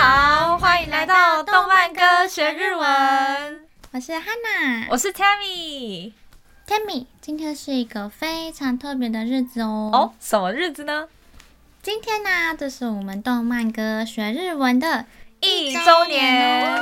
好，欢迎来到动漫歌学日文。我是 Hanna，我是 Tammy。Tammy，今天是一个非常特别的日子哦。哦，什么日子呢？今天呢，这是我们动漫歌学日文的一周年！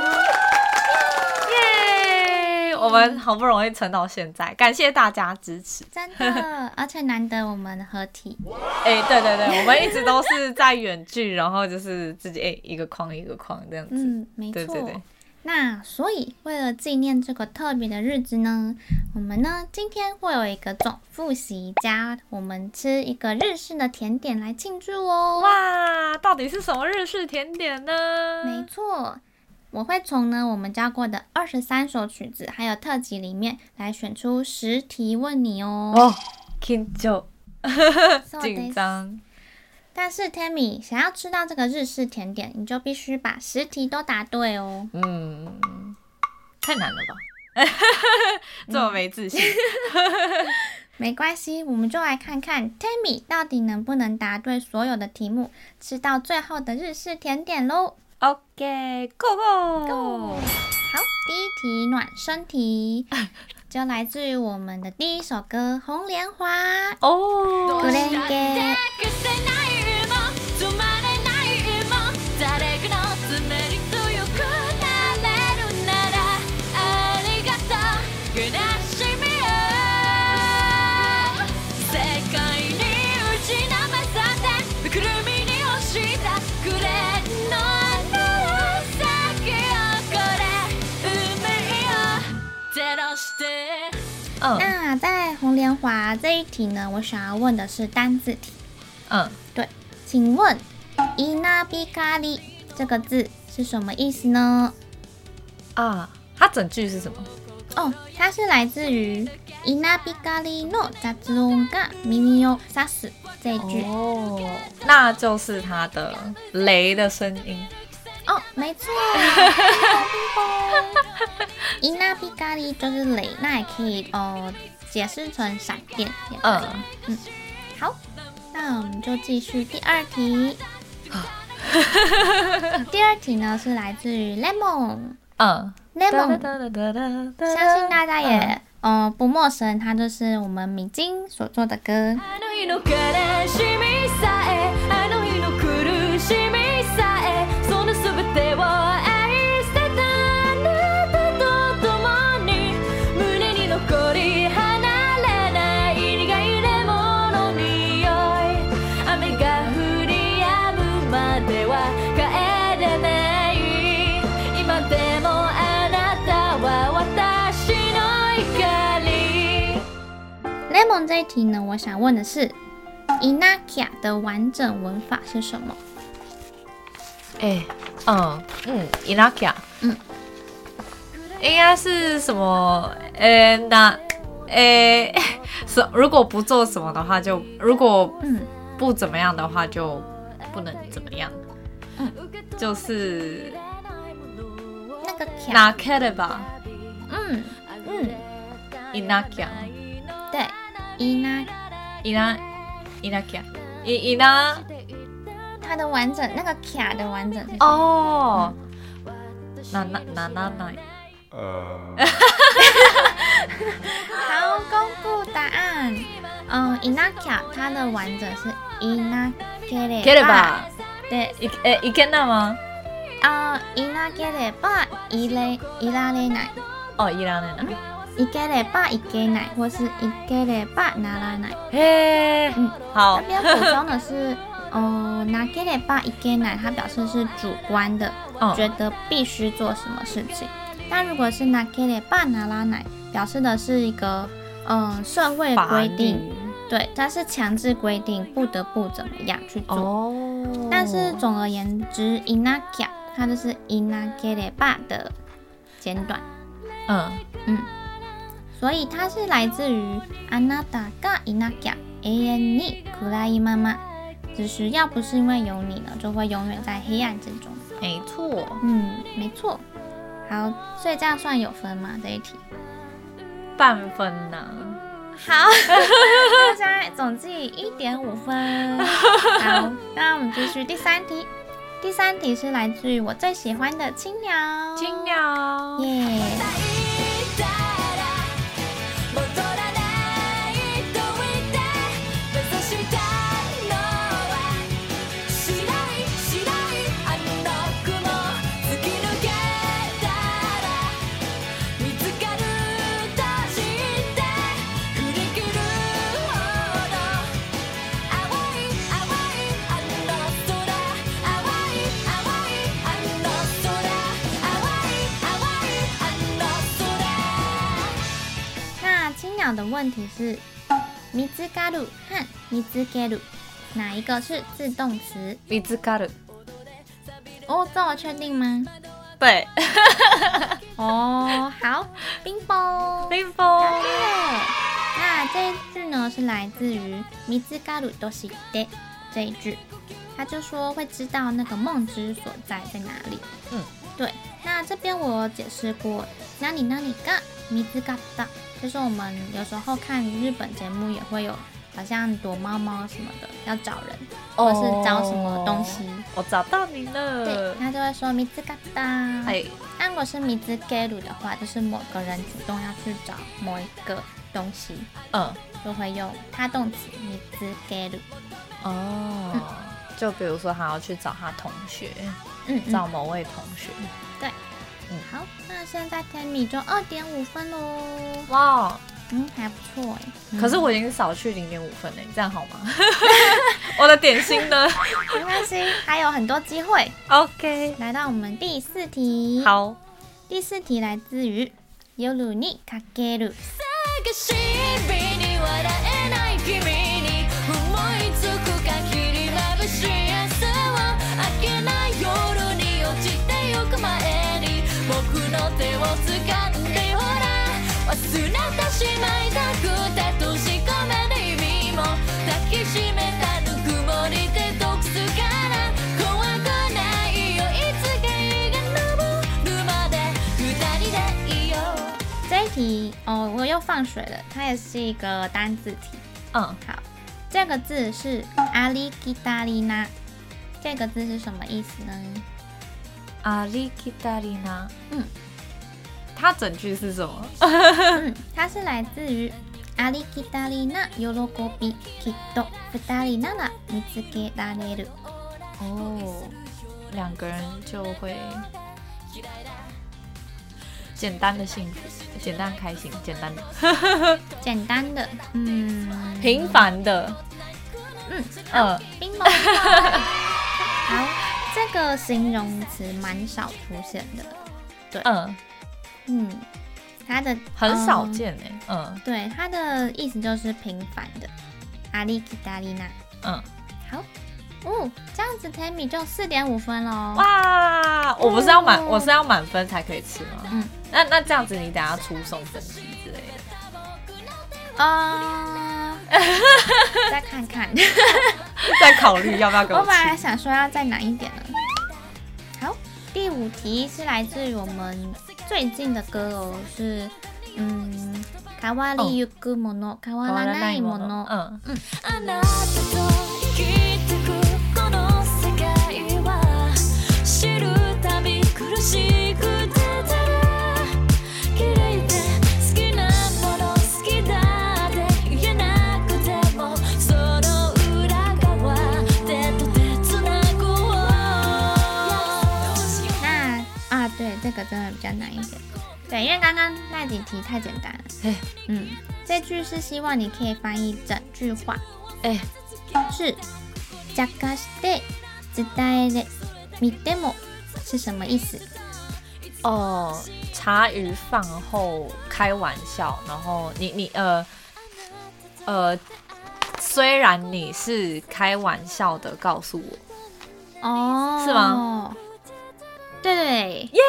我们好不容易撑到现在，感谢大家支持，真的，而且难得我们合体。哎，对对对，我们一直都是在远距，然后就是自己哎一个框一个框这样子。嗯，没错。对对对。那所以，为了纪念这个特别的日子呢，我们呢今天会有一个总复习加我们吃一个日式的甜点来庆祝哦。哇，到底是什么日式甜点呢？没错，我会从呢我们教过的二十三首曲子还有特辑里面来选出十题问你哦。哦，紧张，紧张。但是 Tammy 想要吃到这个日式甜点，你就必须把十题都答对哦。嗯，太难了吧？这么没自信。嗯、没关系，我们就来看看 Tammy 到底能不能答对所有的题目，吃到最后的日式甜点喽。OK，Go Go Go！好，第一题暖身题，就来自于我们的第一首歌《红莲花》哦。在红莲华这一题呢，我想要问的是单字题。嗯，对，请问“稲光”这个字是什么意思呢？啊，它整句是什么？哦，它是来自于“稲光の杂音が耳を刺す”这一句。哦，那就是它的雷的声音。哦，没错。稲光就是雷，那也可以哦 解释成闪电。嗯嗯，好，那我们就继续第二题。第二题呢是来自于 Lemon。嗯，Lemon，相信大家也嗯、呃、不陌生，它就是我们米津所做的歌。这一题呢，我想问的是，inakia 的完整文法是什么？哎、欸，嗯嗯，inakia，嗯，应该是什么？呃、欸，那，呃，什如果不做什么的话就，就如果嗯不怎么样的话，就不能怎么样。嗯，就是那个那 care 吧？嗯嗯，inakia，对。伊娜，伊娜，伊娜卡，伊伊娜，它的完整那个卡的完整是哦，那那那那那，呃，好，公布答案。嗯，伊娜卡它的完整是伊娜给れば，对，伊诶伊けな吗？啊，伊娜给ればいれいられない。哦，いられな い。いければいけない，或是いければならない。嘿，嗯，好。这边补充的是，哦、呃，なければいけない，它表示是主观的，哦、觉得必须做什么事情。但如果是なければならない，表示的是一个，嗯、呃，社会规定，对，它是强制规定不得不怎么样去做。哦。但是总而言之，いなきゃ，它就是いなければ的简短。嗯嗯。 所以它是来自于あなたがいなきゃ永远に暗いまま，只是要不是因为有你呢，就会永远在黑暗之中。没错，嗯，没错。好，所以这样算有分吗？这一题半分呢？好，大家总计一点五分。好，那我们继续第三题。 第三题是来自于我最喜欢的青鸟。青鸟，耶、yeah！ 问题是，みつかる和みつける哪一个是自动词？みつかる。哦，这么确定吗？对。哦，好，冰雹，冰雹。那这一句呢，是来自于みつかると知って这一句，他就说会知道那个梦之所在在哪里。嗯，对。那这边我解释过，哪里哪里が见つかった。 就是我们有时候看日本节目也会有，好像躲猫猫什么的，要找人，或者是找什么东西。我找到你了。对，他就会说见つかった。哎，那如果是见つける的话，就是某个人主动要去找某一个东西，嗯，就会用他动词见つける。哦、嗯，就比如说他要去找他同学，嗯，找某位同学。对。 嗯，好，那现在 Tammy 就二点五分喽。哇，嗯，还不错哎。可是我已经少去零点五分哎，这样好吗？我的点心呢？没关系，还有很多机会。OK，来到我们第四题。好，第四题来自于夜にか哦，我又放水了，它也是一个单字题。嗯，好，这个字是ありきたりな，这个字是什么意思呢？ありきたりな，嗯。它整句是什么？嗯、它是来自于ありきたりな喜びきっと二人なら见つけられる。哦，两个人就会 简单的幸福，简单开心，简单的，简单的，嗯，平凡的，嗯，呃，冰雹，好，这个形容词蛮少出现的，对，嗯。嗯，它的很少见哎、欸，嗯，嗯，对，它的意思就是平凡的，ありきたりな，嗯，好，哦，这样子 Tammy 就四点五分喽，哇，我不是要满，我是要满分才可以吃吗？嗯， 那那这样子你等下出送分题之类的，啊、uh, 再看看，再考虑要不要给我。我本来想说要再难一点呢。好，第五题是来自于我们。最近的歌哦，是嗯，変わりゆくもの、変わらないもの。嗯嗯。 较难一点，对，因为刚刚那几题太简单了。哎，嗯，这句是希望你可以翻译整句话。哎，是“茶化して伝えてみても”是什么意思？哦，茶余饭后开玩笑，然后你你呃呃，虽然你是开玩笑的，告诉我，哦，是吗？ 对对，耶！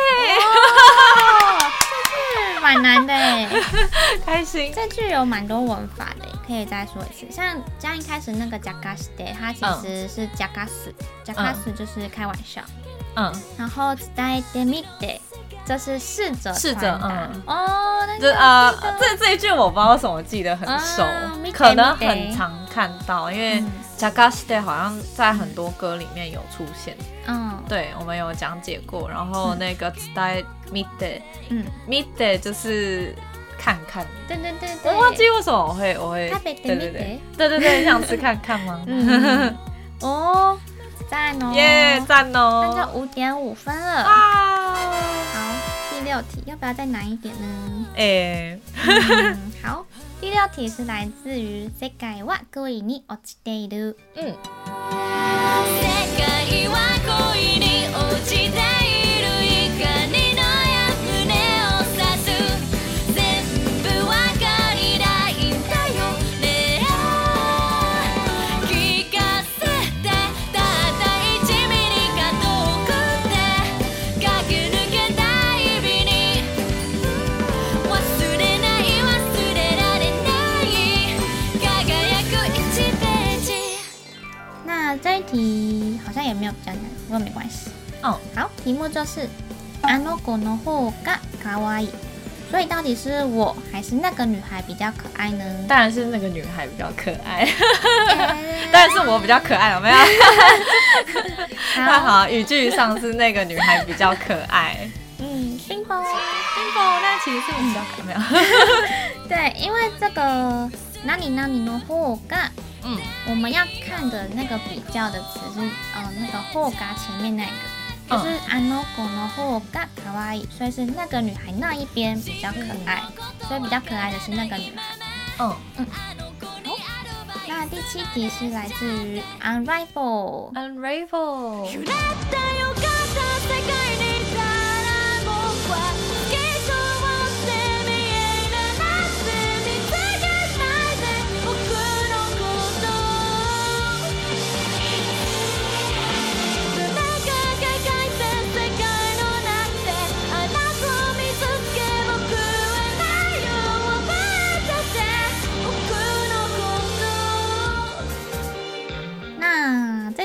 这句蛮难的哎，开心。这句有蛮多文法的，可以再说一次。像刚一开始那个“茶化して”，它其实是“茶化す”，“茶化す”就是开玩笑。嗯。然后“伝えてみて”，“ 这是逝者逝者，嗯，哦，这啊，这这一句我不知道为什么我记得很熟，可能很常看到，因为 Jagashite 好像在很多歌里面有出现，嗯， 对，我们有讲解过，然后那个 Tsudai Mite，嗯，Mite 就是看看，对对对，我忘记为什么我会我会，对对对，对对对，想吃看看吗？哦。赞哦，耶，赞哦，那就五点五分了。哇，好，第六题要不要再难一点呢？哎，好，第六题是来自于世界は恋に落ちている。嗯。题 比较难，不过没关系。哦，好，题目就是あの子の方が可爱い，所以到底是我还是那个女孩比较可爱呢？当然是那个女孩比较可爱，当然是我比较可爱，有没有？那好，语句上是那个女孩比较可爱。嗯，冰雹，冰雹，但其实是我比较可爱，没有？对，因为这个哪里哪里の方が。 嗯，我们要看的那个比较的词是，呃，那个后嘎前面那个，就是あの子の方が可爱い，所以是那个女孩那一边比较可爱，所以比较可爱的是那个女孩。嗯嗯，好，那第七题是来自于 Unravel。Unravel。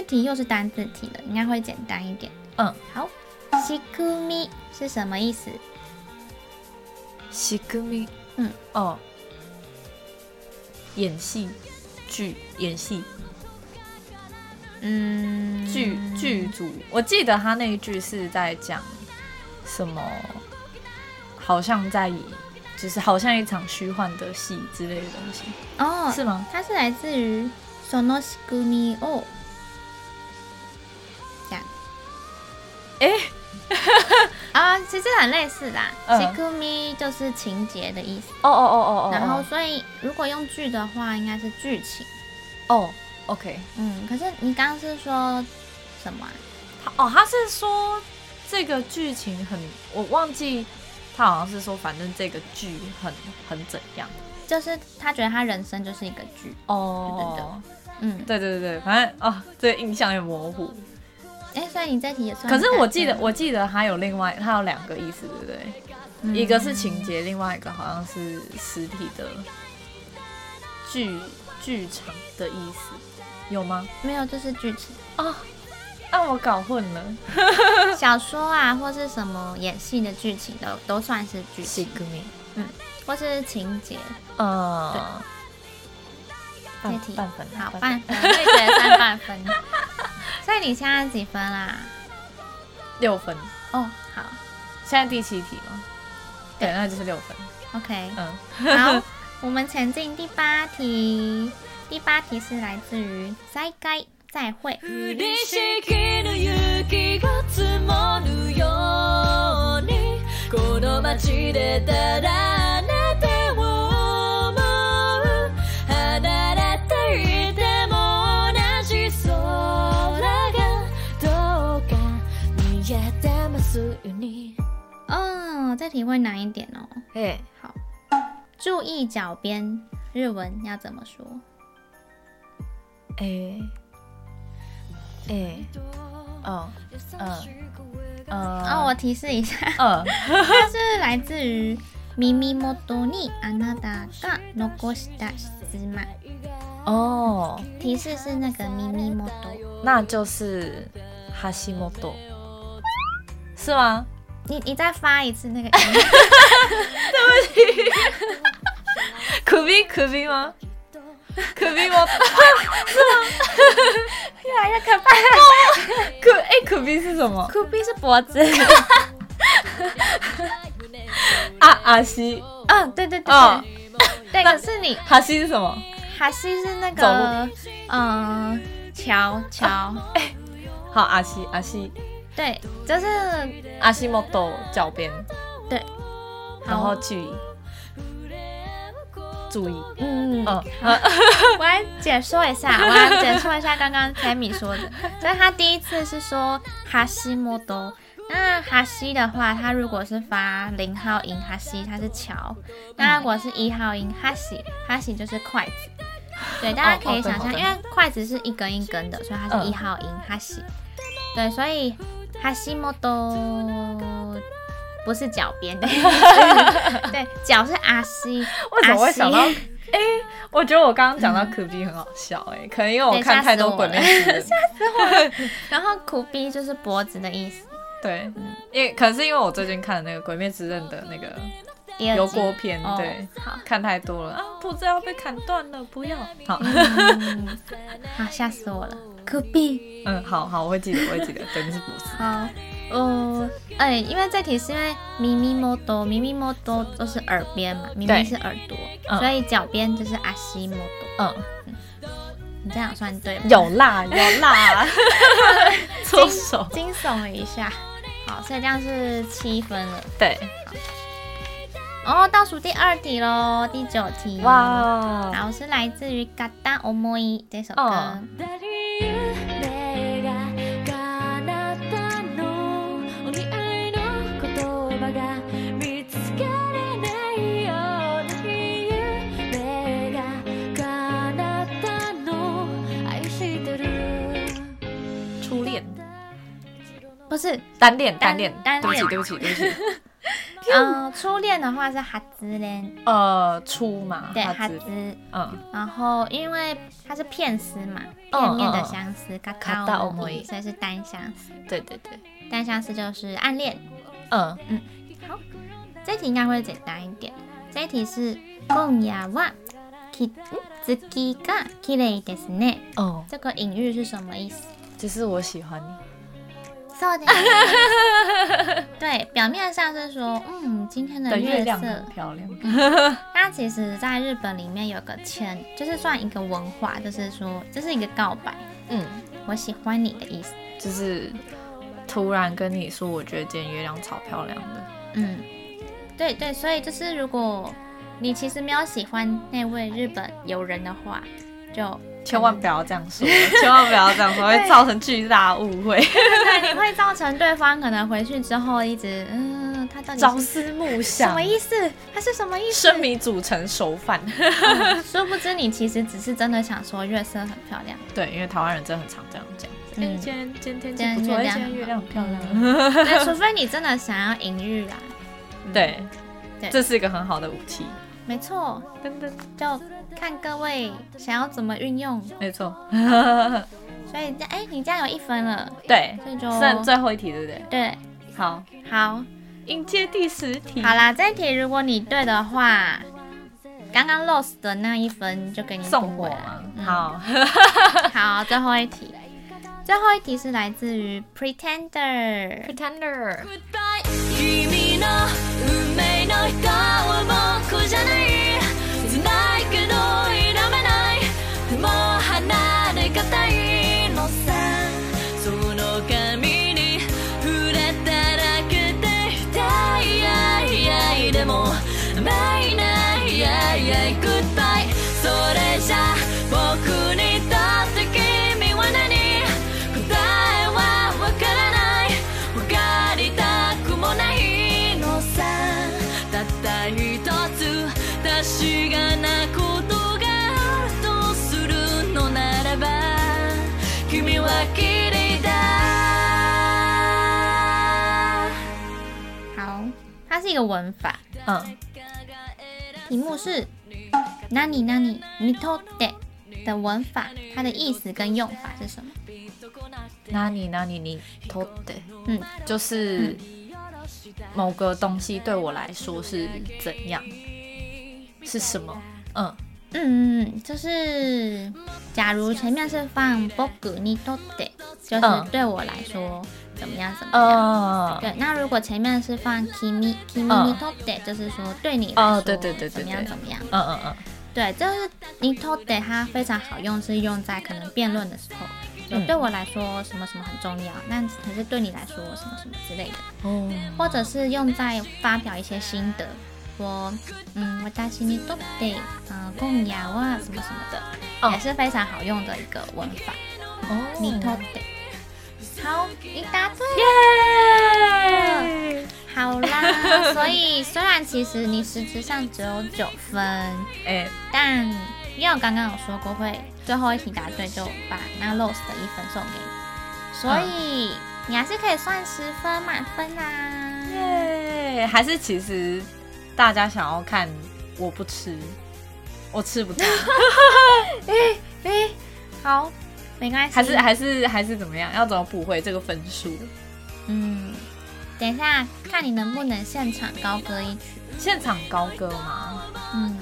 题又是单字题了，应该会简单一点。嗯，好。しくみ是什么意思？しくみ，嗯，哦，演戏剧，演戏，嗯，剧剧组。我记得他那一句是在讲什么？好像在，就是好像一场虚幻的戏之类的东西。哦，是吗？它是来自于そのしくみを。 哎，啊，其实很类似啦。しくみ就是情节的意思。哦哦哦哦哦。然后，所以如果用剧的话，应该是剧情。哦，OK。嗯，可是你刚刚是说什么啊？哦，他是说这个剧情很，我忘记他好像是说，反正这个剧很很怎样，就是他觉得他人生就是一个剧。哦，对对对，嗯，对对对，反正哦，这个印象也模糊。 哎、欸，所以你这题也算。可是我记得，我记得它有另外，它有两个意思，对不对？嗯、一个是情节，另外一个好像是实体的剧剧场的意思，有吗？没有，就是剧情哦。那、啊、我搞混了。小说啊，或是什么演戏的剧情都都算是剧情。嗯，或是情节。嗯。对。半半分，好半分，我也觉得算半分。所以你现在几分啦？六分。哦，好。现在第七题吗？对，那就是六分。OK，嗯，好，我们前进第八题。第八题是来自于再会，再会。题会难一点哦。哎，好，注意脚边，日文要怎么说？哎，哎，哦，嗯，嗯，哦，我提示一下，嗯，它是来自于耳元にあなたが残した缎子。哦，提示是那个耳元，那就是桥本，是吗？ 你你再发一次那个音。对不起。可比可比吗？可比吗？是吗？越来越可怕。可哎，可比是什么？可比是脖子。啊阿西。嗯，对对对对。对，可是你哈西是什么？哈西是那个嗯，桥桥。哎，好，阿西阿西。对，就是阿西莫多脚边。对，然后去。注意，嗯嗯，我来解说一下，我来解说一下刚刚凯米说的，就是他第一次是说哈西莫多，那哈西的话，它如果是发零号音哈西，它是桥，那如果是一号音哈西，哈西就是筷子，对，大家可以想象，因为筷子是一根一根的，所以它是一号音哈西，对，所以哈西莫多。不是脚边的，对，脚是阿西。为什么会想到？哎、欸，我觉得我刚刚讲到苦逼很好笑，哎、欸，可能因为我看太多鬼灭之刃。吓死我了！然后苦逼就是脖子的意思。对，嗯因为可能是因为我最近看的那个鬼灭之刃的那个油锅片，对，好看太多了啊，脖子要被砍断了，不要。好，嗯、好，吓死我了，苦逼。嗯，好好，我会记得，我会记得，对，是脖子。好。哦，哎、欸，因为这题是因为咪咪摸多，咪咪摸多都是耳边嘛，咪咪是耳朵，嗯、所以脚边就是阿西摸多。嗯，嗯，你这样算对吗？有辣，有辣，搓手惊悚了一下。好，所以这样是七分了。对。好，哦，倒数第二题喽，第九题。哇，好，是来自于《嘎达欧莫伊》这首歌。哦不是单恋，单恋，单恋，对不起，对不起，对不起。嗯，初恋的话是哈兹恋，呃，初嘛，对，哈兹，嗯。然后因为它是片思嘛，片面的相思，嘎卡奥莫伊，所以是单相思。对对对，单相思就是暗恋。嗯嗯，好，这题应该会简单一点。这一题是今夜は月が綺丽ですね。哦，这个隐喻是什么意思？就是我喜欢你。 对，表面上是说，嗯，今天的月色很漂亮。那其实，在日本里面有个签，就是算一个文化，就是说，这是一个告白，嗯，我喜欢你的意思，就是突然跟你说，我觉得今天月亮超漂亮的。嗯，对对，所以就是如果你其实没有喜欢那位日本友人的话，就。千万不要这样说，千万不要这样说，会造成巨大误会。对，你会造成对方可能回去之后一直嗯，他到底朝思暮想，什么意思？他是什么意思？生米煮成熟饭。殊不知你其实只是真的想说月色很漂亮。对，因为台湾人真的很常这样讲。今天今天天气不错，今天月亮很漂亮。对，除非你真的想要隐喻啦。对，这是一个很好的武器。没错，噔噔，就看各位想要怎么运用。没错，所以这哎，你这样有一分了。对，所以就剩最后一题，对不对？对，好，好，迎接第十题。好啦，这一题如果你对的话，刚刚 lost 的那一分就给你送我了。好，好，最后一题，最后一题是来自于 Pretender。Pretender。是一个文法，嗯，题目是“哪里哪里你とって”的文法，它的意思跟用法是什么？哪里哪里你とって，嗯，就是 某个东西对我来说是怎样，是什么？嗯嗯嗯，就是假如前面是放仆にとって，就是对我来说 怎么样怎么样。嗯、对，那如果前面是放君君にとって，就是说对你来说，对对对对，怎么样怎么样。嗯嗯嗯，对，就是にとって它非常好用，是用在可能辩论的时候。对我来说，什么什么很重要，那可是对你来说，什么什么之类的，哦，或者是用在发表一些心得，说，嗯，私にとって，嗯，今夜は什么什么的，哦，也是非常好用的一个文法。哦，にとって， 好，你答对，耶，好啦，所以虽然其实你实质上只有九分，哎，但因为我刚刚有说过会。最后一题答对就把那 lose 的一分送给你，所以你还是可以算十分满分啦、啊。耶！还是其实大家想要看我不吃，我吃不到。哎哎，好，没关系。还是还是还是怎么样？要怎么补回这个分数？嗯，等一下看你能不能现场高歌一曲。现场高歌吗？嗯。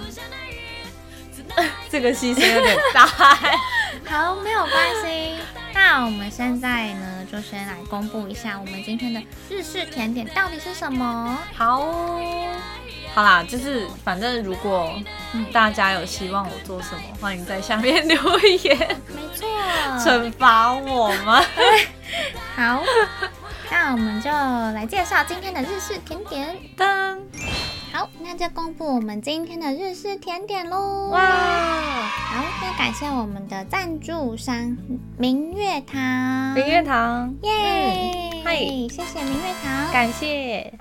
这个牺牲有点大，好，没有关系。那我们现在呢，就先来公布一下我们今天的日式甜点到底是什么。好，好啦，就是反正如果大家有希望我做什么，欢迎在下面留言。没错，惩罚我吗？好，那我们就来介绍今天的日式甜点。噔。好，那就公布我们今天的日式甜点喽！哇，好，那感谢我们的赞助商明月堂。明月堂，耶！嗨，谢谢明月堂，感谢。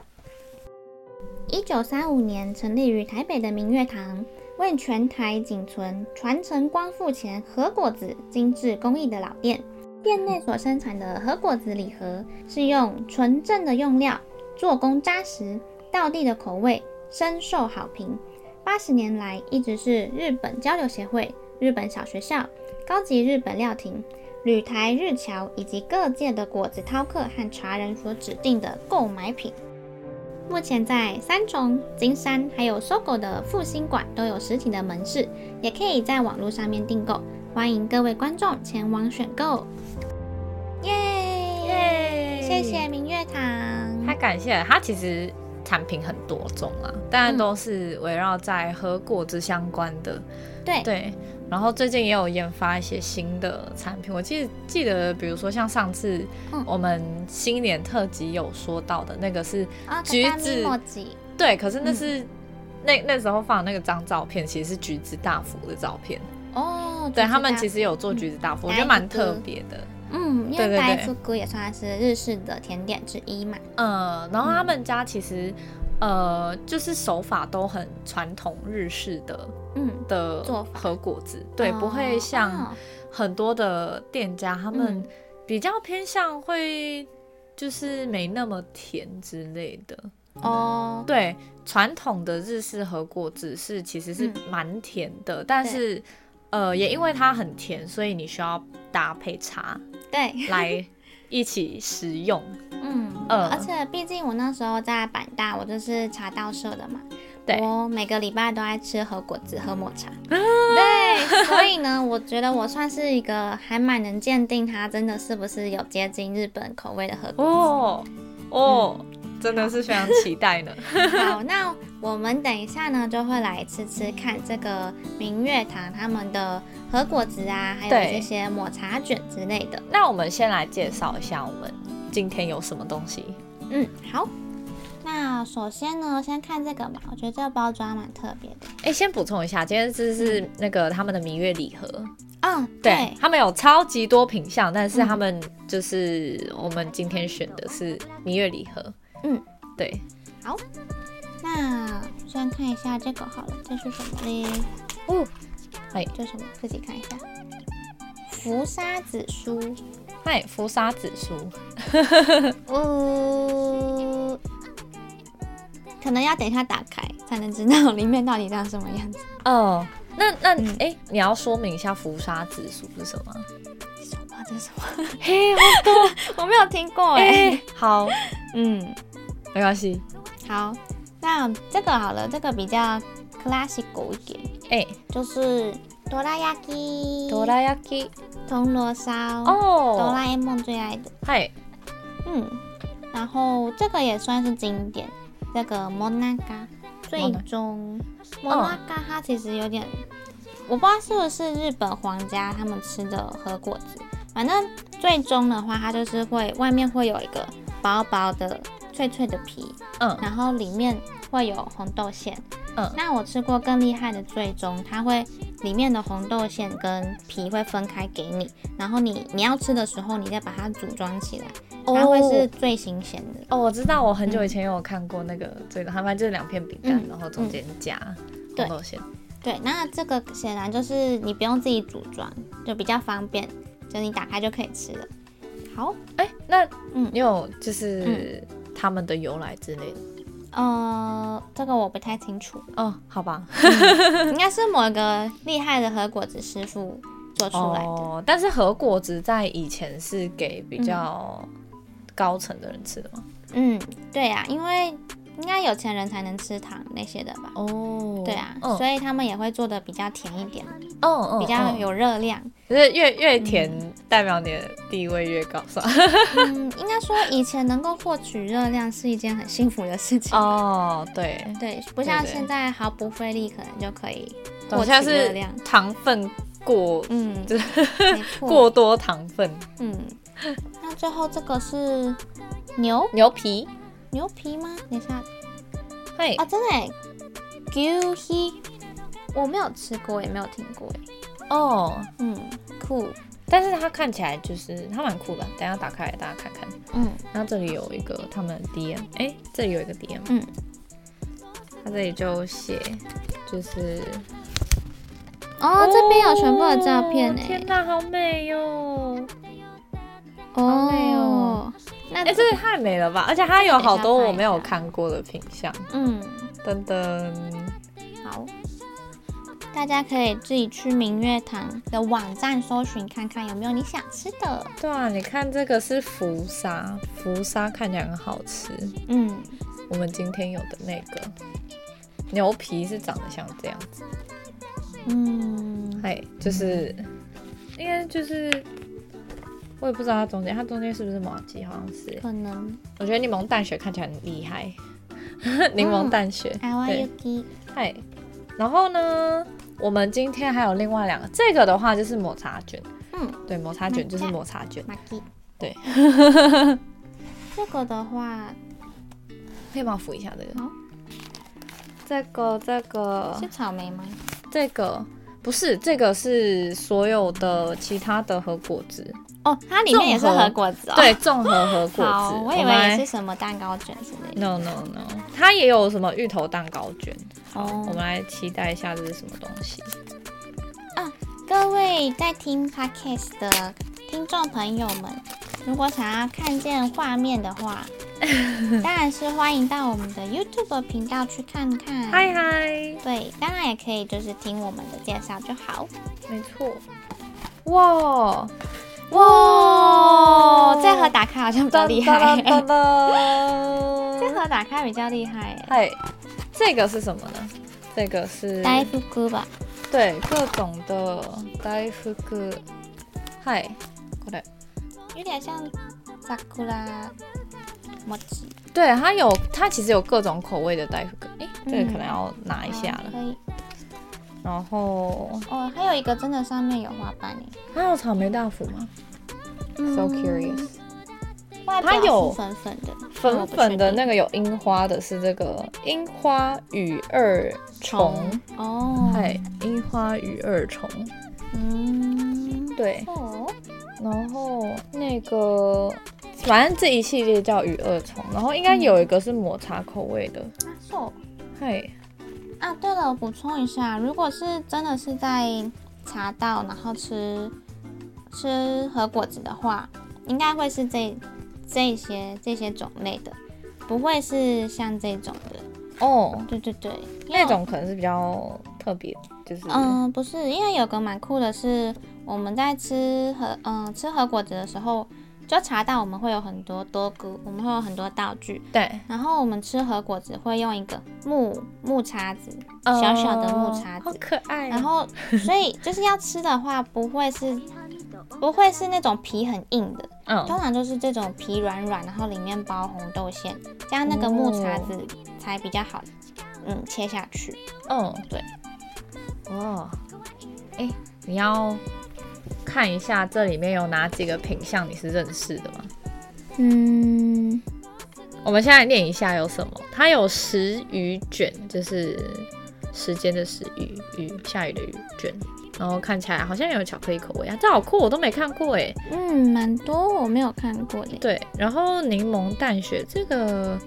一九三五年成立于台北的明月堂，为全台仅存传承光复前和果子精致工艺的老店。店内所生产的和果子礼盒是用纯正的用料，做工扎实，道地的口味。深受好评，八十年来一直是日本交流协会、日本小学校、高级日本料亭、旅台日侨以及各界的果子饕客和茶人所指定的购买品。目前在三重、金山还有 SOGO 的复兴馆都有实体的门市，也可以在网络上面订购。欢迎各位观众前往选购。耶耶！谢谢明月堂，太感谢了。他其实。产品很多种啊，当然都是围绕在和果汁相关的。嗯、对对，然后最近也有研发一些新的产品。我记得记得，比如说像上次我们新年特辑有说到的那个是橘子，哦、对，可是那是、嗯、那那时候放的那个张照片，其实是橘子大福的照片。哦，对他们其实有做橘子大福，嗯、我觉得蛮特别的。嗯，因为大福菇也算是日式的甜点之一嘛。嗯，然后他们家其实，呃，就是手法都很传统日式的，嗯的和果子，对，不会像很多的店家，他们比较偏向会就是没那么甜之类的。哦，对，传统的日式和果子是其实是蛮甜的，但是呃，也因为它很甜，所以你需要搭配茶。对，来 一起食用。嗯，呃，而且毕竟我那时候在板大，我就是茶道社的嘛。对，我每个礼拜都爱吃和果子、喝抹茶。啊、对，所以呢，我觉得我算是一个还蛮能鉴定它真的是不是有接近日本口味的和果子。哦哦。嗯真的是非常期待呢。好，那我们等一下呢，就会来吃吃看这个明月堂他们的和果子啊，还有这些抹茶卷之类的。那我们先来介绍一下我们今天有什么东西。嗯，好。那首先呢，先看这个嘛，我觉得这个包装蛮特别的。哎、欸，先补充一下，今天这是那个他们的明月礼盒。嗯，对，对他们有超级多品相，但是他们就是我们今天选的是明月礼盒。嗯，对，好，那先看一下这个好了，这是什么嘞？哦，哎，这是什么？自己看一下。福沙子酥，嗨，福沙子酥。哦，可能要等一下打开才能知道里面到底长什么样子。哦，那那哎、嗯，你要说明一下福沙子酥是什么？什么？这是什么？嘿，好多，我没有听过哎。好，嗯。没关系， 好，那这个好了，这个比较 classical 一点，哎、欸，就是哆啦 A 梦，哆啦 A 梦，铜锣烧哦，哆啦 A 梦最爱的，嗨，嗯，然后这个也算是经典，这个もなか最终もなか它其实有点，我不知道是不是日本皇家他们吃的和果子，反正最终的话，它就是会外面会有一个薄薄的 脆脆的皮，嗯，然后里面会有红豆馅，嗯，那我吃过更厉害的最终，它会里面的红豆馅跟皮会分开给你，然后你你要吃的时候，你再把它组装起来，它会是最新鲜的。哦，我知道，我很久以前有看过那个最终，它反正就是两片饼干，嗯、然后中间夹红豆馅。对，那这个显然就是你不用自己组装，就比较方便，就你打开就可以吃了。好，哎、欸，那嗯，你有就是他们的由来之类的？嗯、呃，这个我不太清楚。哦，好吧，嗯、应该是某一个厉害的和果子师傅做出来的。哦，但是和果子在以前是给比较高层的人吃的吗？嗯，对呀、啊，因为。应该有钱人才能吃糖那些的吧？哦，对啊，所以他们也会做的比较甜一点，哦哦，比较有热量。就是越越甜，代表你的地位越高，是吧？嗯，应该说以前能够获取热量是一件很幸福的事情。哦，对对，不像现在毫不费力可能就可以获取热量。糖分过，嗯，就是，过多糖分。嗯，那最后这个是牛牛皮。牛皮吗？等一下，嘿，啊，真的哎，牛皮，我没有吃过，也没有听过哎。哦，嗯，酷，但是它看起来就是它蛮酷的。等下打开来，大家看看。嗯，然后这里有一个他们的 DM，哎、欸，这里有一个 DM，嗯，它这里就写就是，哦，这边有全部的照片哎，天哪，好美哟、哦，好美哦。那哎，这个太美了吧！而且它有好多我没有看过的品相。嗯，噔噔，好，大家可以自己去明月堂的网站搜寻看看有没有你想吃的。对啊，你看这个是福沙，福沙看起来很好吃。嗯，我们今天有的那个牛皮是长得像这样子。嗯，哎，就是应该就是。我也不知道它中间，它中间是不是麻糬？好像是。可能。我觉得柠檬淡雪看起来很厉害。柠檬淡雪。嗨。然后呢，我们今天还有另外两个，这个的话就是抹茶卷。嗯。对，抹茶卷就是抹茶卷。对。这个的话，可以帮我扶一下这个。好。这个这个。是草莓吗？这个不是，这个是所有的其他的和果子。哦，它里面也是和果子哦。对，综合和果子。我以为也是什么蛋糕卷之类的。No no no，它也有什么芋头蛋糕卷。好，我们来期待一下这是什么东西。啊，各位在听 Podcast 的听众朋友们，如果想要看见画面的话，当然是欢迎到我们的 YouTube 频道去看看。嗨嗨。对，当然也可以就是听我们的介绍就好。没错。哇。哇，这盒打开好像比较厉害。这盒打开比较厉害。嗨，这个是什么呢？这个是大福吧？对，各种的大福。嗨，过来，有点像萨库拉饼。对，它有，它其实有各种口味的大福。哎，这个可能要拿一下了。可以。然后哦，还有一个真的上面有花瓣呢。还有草莓大福吗？嗯？So curious。它有粉粉的，粉粉的那个有樱花的，是这个樱花与二重哦。嗨，樱花与二重。嗯，对。哦。然后那个，反正这一系列叫与二重，然后应该有一个是抹茶口味的。哦。嗨。啊，对了，我补充一下，如果是真的是在茶道，然后吃吃和果子的话，应该会是这这些这些种类的，不会是像这种的哦。对对对，那种可能是比较特别，就是嗯，不是，因为有个蛮酷的是，我们在吃和嗯吃和果子的时候，就茶道我们会有很多多菇，我们会有很多道具。对。然后我们吃和果子会用一个木木叉子，小小的木叉子，好可爱。然后 所以就是要吃的话，不会是不会是那种皮很硬的，嗯，通常就是这种皮软软，然后里面包红豆馅，这样那个木叉子才比较好，嗯，切下去。嗯，对。哦，哎，你要。看一下这里面有哪几个品相你是认识的吗？嗯，我们现在念一下有什么。它有时雨卷，就是时间的时雨雨下雨的雨卷，然后看起来好像有巧克力口味啊，这好酷，我都没看过哎。嗯，蛮多我没有看过的。对，然后柠檬淡雪这个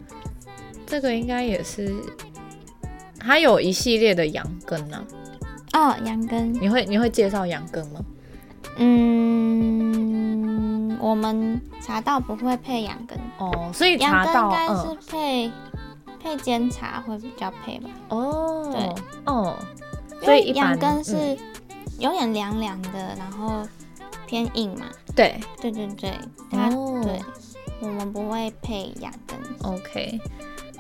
这个应该也是，它有一系列的羊羹呢、啊。哦，羊羹，你会你会介绍羊羹吗？嗯，我们茶道不会配羊羹哦，所以茶道应该是配、嗯、配煎茶会比较配吧？哦，对，哦，所以羊羹是有点凉凉的、嗯，然后偏硬嘛。对，对对对，它、哦、对，我们不会配羊羹。OK。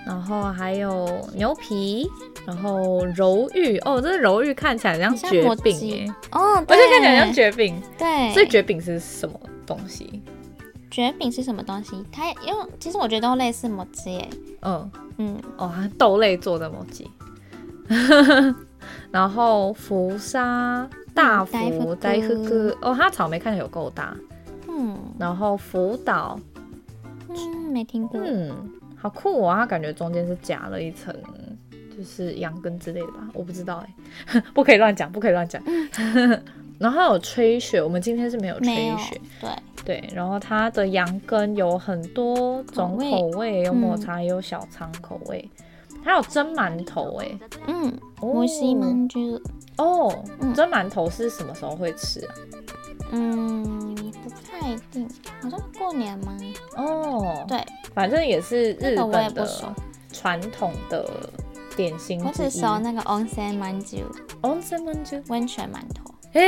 然后还有牛皮，然后柔玉哦，这个柔玉看起来像蕨饼耶，哦，而且看起来像蕨饼，对，所以蕨饼是什么东西？蕨饼是什么东西？它因为其实我觉得都类似麻糬耶，嗯。嗯，哦，它豆类做的麻糬，然后福沙大福呆呵呵哦，它草莓看起来有够大，嗯，然后福岛，嗯，没听过，嗯。好酷啊！它感觉中间是夹了一层，就是羊羹之类的吧？我不知道哎，不可以乱讲，不可以乱讲。然后还有吹雪，我们今天是没有吹雪。对对，然后它的羊羹有很多种口味，有抹茶，也有小仓口味，还有蒸馒头哎。嗯，摩西馒头。哦，蒸馒头是什么时候会吃啊？嗯，不太一定，好像过年吗？哦，对，反正也是日本的传统的点心。我只熟那个 onsen manju，onsen manju，温泉馒头。嘿，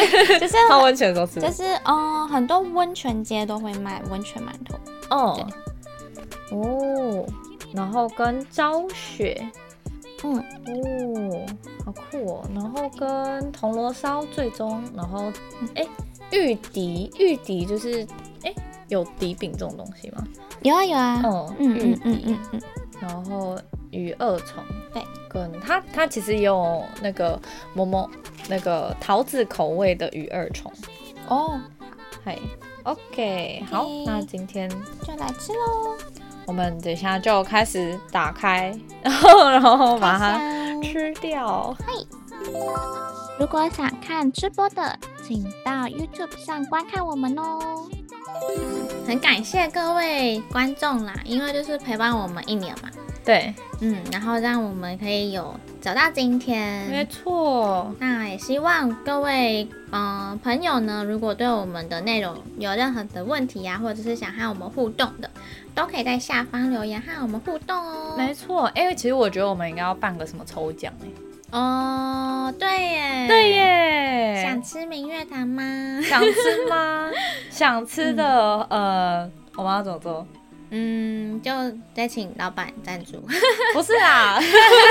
就是泡温泉的时候吃。就是哦，很多温泉街都会卖温泉馒头。哦，哦，然后跟昭雪，嗯，哦，好酷哦。然后跟铜锣烧最终，然后哎。玉笛，玉笛就是有底饼这种东西吗？有啊有啊，嗯嗯嗯嗯嗯嗯，然后鱼二重，对，跟它它其实也有那个某某那个桃子口味的鱼二重。哦，嗨，OK，好，那今天就来吃喽，我们等一下就开始打开，然后然后把它吃掉，嗨，如果想看吃播的。请到 YouTube 上观看我们哦，很感谢各位观众啦，因为就是陪伴我们一年嘛，对，嗯，然后让我们可以有走到今天，没错。那也希望各位嗯、呃、朋友呢，如果对我们的内容有任何的问题呀、啊，或者是想和我们互动的，都可以在下方留言和我们互动哦。没错，因为其实我觉得我们应该要办个什么抽奖哦，对耶，对耶，想吃明月糖吗？想吃吗？想吃的，嗯、呃，我们要怎么做？嗯，就再请老板赞助。不是啊，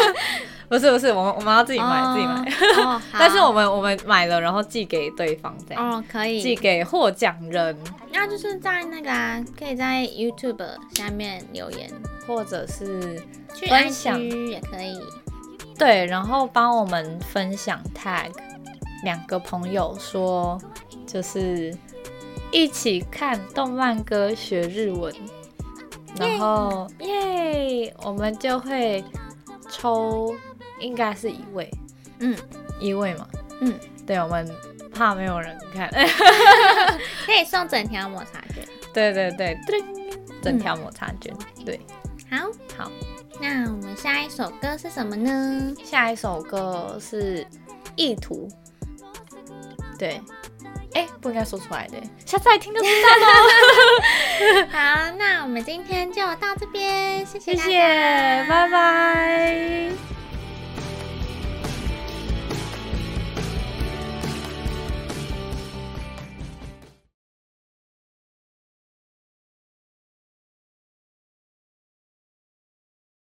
不是不是，我们我们要自己买、哦、自己买。哦，但是我们我们买了，然后寄给对方这样。哦，可以。寄给获奖人。那就是在那个啊，可以在 YouTube 下面留言，或者是去 IG 也可以。对，然后帮我们分享 tag 两个朋友说，就是一起看动漫歌学日文，然后耶，我们就会抽，应该是一位，嗯，一位嘛，嗯，对，我们怕没有人看，可以送整条抹茶卷，对对对，整条抹茶卷，对，好，好。那我们下一首歌是什么呢？下一首歌是《意图》。对，哎、欸，不应该说出来的，下次来听就知道了。好，那我们今天就到这边，谢谢谢谢，拜拜。